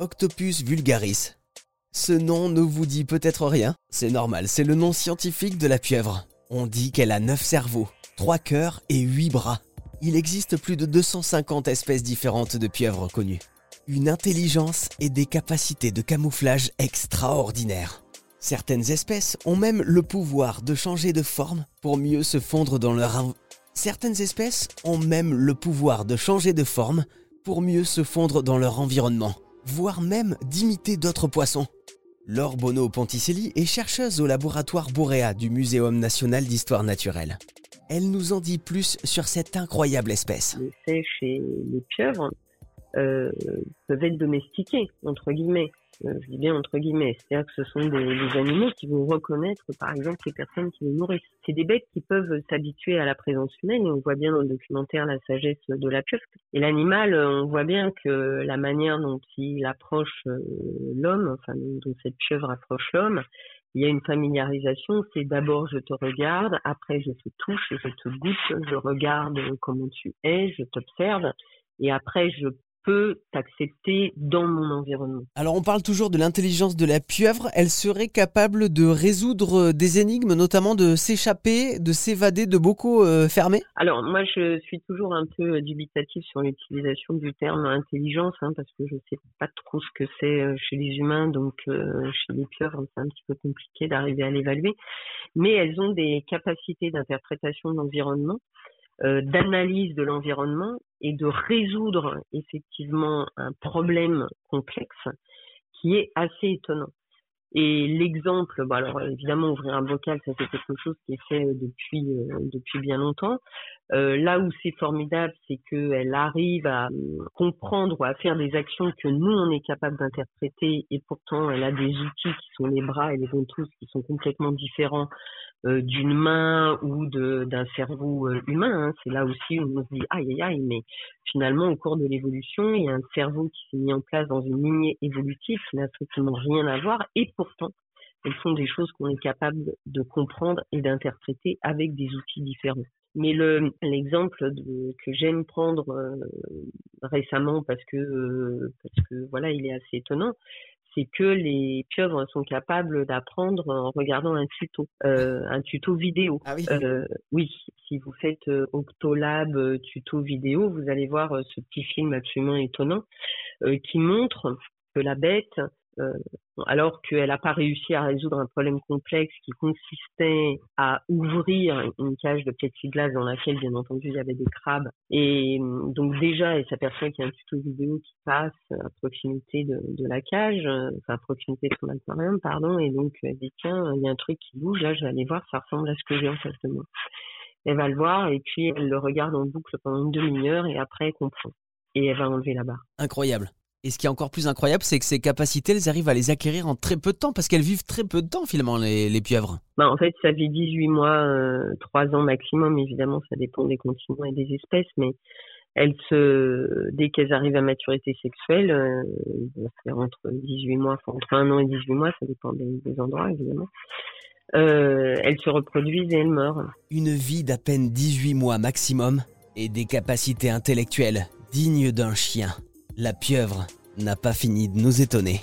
Octopus vulgaris. Ce nom ne vous dit peut-être rien, c'est normal, c'est le nom scientifique de la pieuvre. On dit qu'elle a 9 cerveaux, 3 cœurs et 8 bras. Il existe plus de 250 espèces différentes de pieuvres connues. Une intelligence et des capacités de camouflage extraordinaires. Certaines espèces ont même le pouvoir de changer de forme pour mieux se fondre dans leur... Certaines espèces ont même le pouvoir de changer de forme pour mieux se fondre dans leur environnement, voire même d'imiter d'autres poissons. Laure Bono Ponticelli est chercheuse au laboratoire Boréa du Muséum national d'histoire naturelle. Elle nous en dit plus sur cette incroyable espèce. Euh, peuvent être domestiqués, entre guillemets. Euh, je dis bien entre guillemets, c'est-à-dire que ce sont des, animaux qui vont reconnaître, par exemple, les personnes qui les nourrissent. C'est des bêtes qui peuvent s'habituer à la présence humaine, et on voit bien dans le documentaire La sagesse de la pieuvre. Et l'animal, euh, on voit bien que la manière dont il approche euh, l'homme, enfin dont cette pieuvre approche l'homme, il y a une familiarisation, c'est d'abord je te regarde, après je te touche, je te goûte, je regarde comment tu es, je t'observe, et après je peux t'accepter dans mon environnement. Alors on parle toujours de l'intelligence de la pieuvre, elle serait capable de résoudre des énigmes, notamment de s'échapper, de s'évader de bocaux euh, fermés? Alors moi je suis toujours un peu dubitative sur l'utilisation du terme intelligence, hein, parce que je sais pas trop ce que c'est euh, chez les humains, donc euh, chez les pieuvres c'est un petit peu compliqué d'arriver à l'évaluer, mais elles ont des capacités d'interprétation de l'environnement euh, d'analyse de l'environnement et de résoudre effectivement un problème complexe qui est assez étonnant. Et l'exemple, bon alors évidemment ouvrir un bocal, ça c'est quelque chose qui est fait euh, euh, depuis bien longtemps. Euh, là où c'est formidable, c'est qu'elle arrive à euh, comprendre ou à faire des actions que nous on est capable d'interpréter, et pourtant elle a des outils qui sont les bras et les ventouses qui sont complètement différents euh, d'une main ou d'un cerveau euh, humain. hein. C'est là aussi où on se dit aïe aïe aïe, mais finalement au cours de l'évolution, il y a un cerveau qui s'est mis en place dans une lignée évolutive qui n'a strictement rien à voir, et pourtant elles font des choses qu'on est capable de comprendre et d'interpréter avec des outils différents. Mais le l'exemple de- que j'aime prendre euh, récemment parce que euh, parce que voilà il est assez étonnant, c'est que les pieuvres sont capables d'apprendre en regardant un tuto, euh, un tuto vidéo. Ah oui Euh, oui, si vous faites Octolab tuto vidéo, vous allez voir ce petit film absolument étonnant euh, qui montre que la bête, alors qu'elle n'a pas réussi à résoudre un problème complexe qui consistait à ouvrir une cage de plexiglas dans laquelle, bien entendu, il y avait des crabes. Et euh, donc déjà, elle s'aperçoit qu'il y a un tuto vidéo qui passe à proximité de, de la cage, euh, enfin à proximité de son aquarium, pardon, et donc elle dit tiens, il y a un truc qui bouge, là je vais aller voir, ça ressemble à ce que j'ai en face de moi. Elle va le voir et puis elle le regarde en boucle pendant une demi-heure et après elle comprend. Et elle va enlever la barre. Incroyable. Et ce qui est encore plus incroyable, c'est que ces capacités, elles arrivent à les acquérir en très peu de temps, parce qu'elles vivent très peu de temps finalement, les, les pieuvres. Bah, en fait, ça vit 18 mois, euh, 3 ans maximum. Évidemment, ça dépend des continents et des espèces, mais elles se, dès qu'elles arrivent à maturité sexuelle, euh, fait entre 18 mois, enfin, entre 1 an et 18 mois, ça dépend des, des endroits, évidemment. Euh, elles se reproduisent et elles meurent. Une vie d'à peine 18 mois maximum et des capacités intellectuelles dignes d'un chien. La pieuvre n'a pas fini de nous étonner.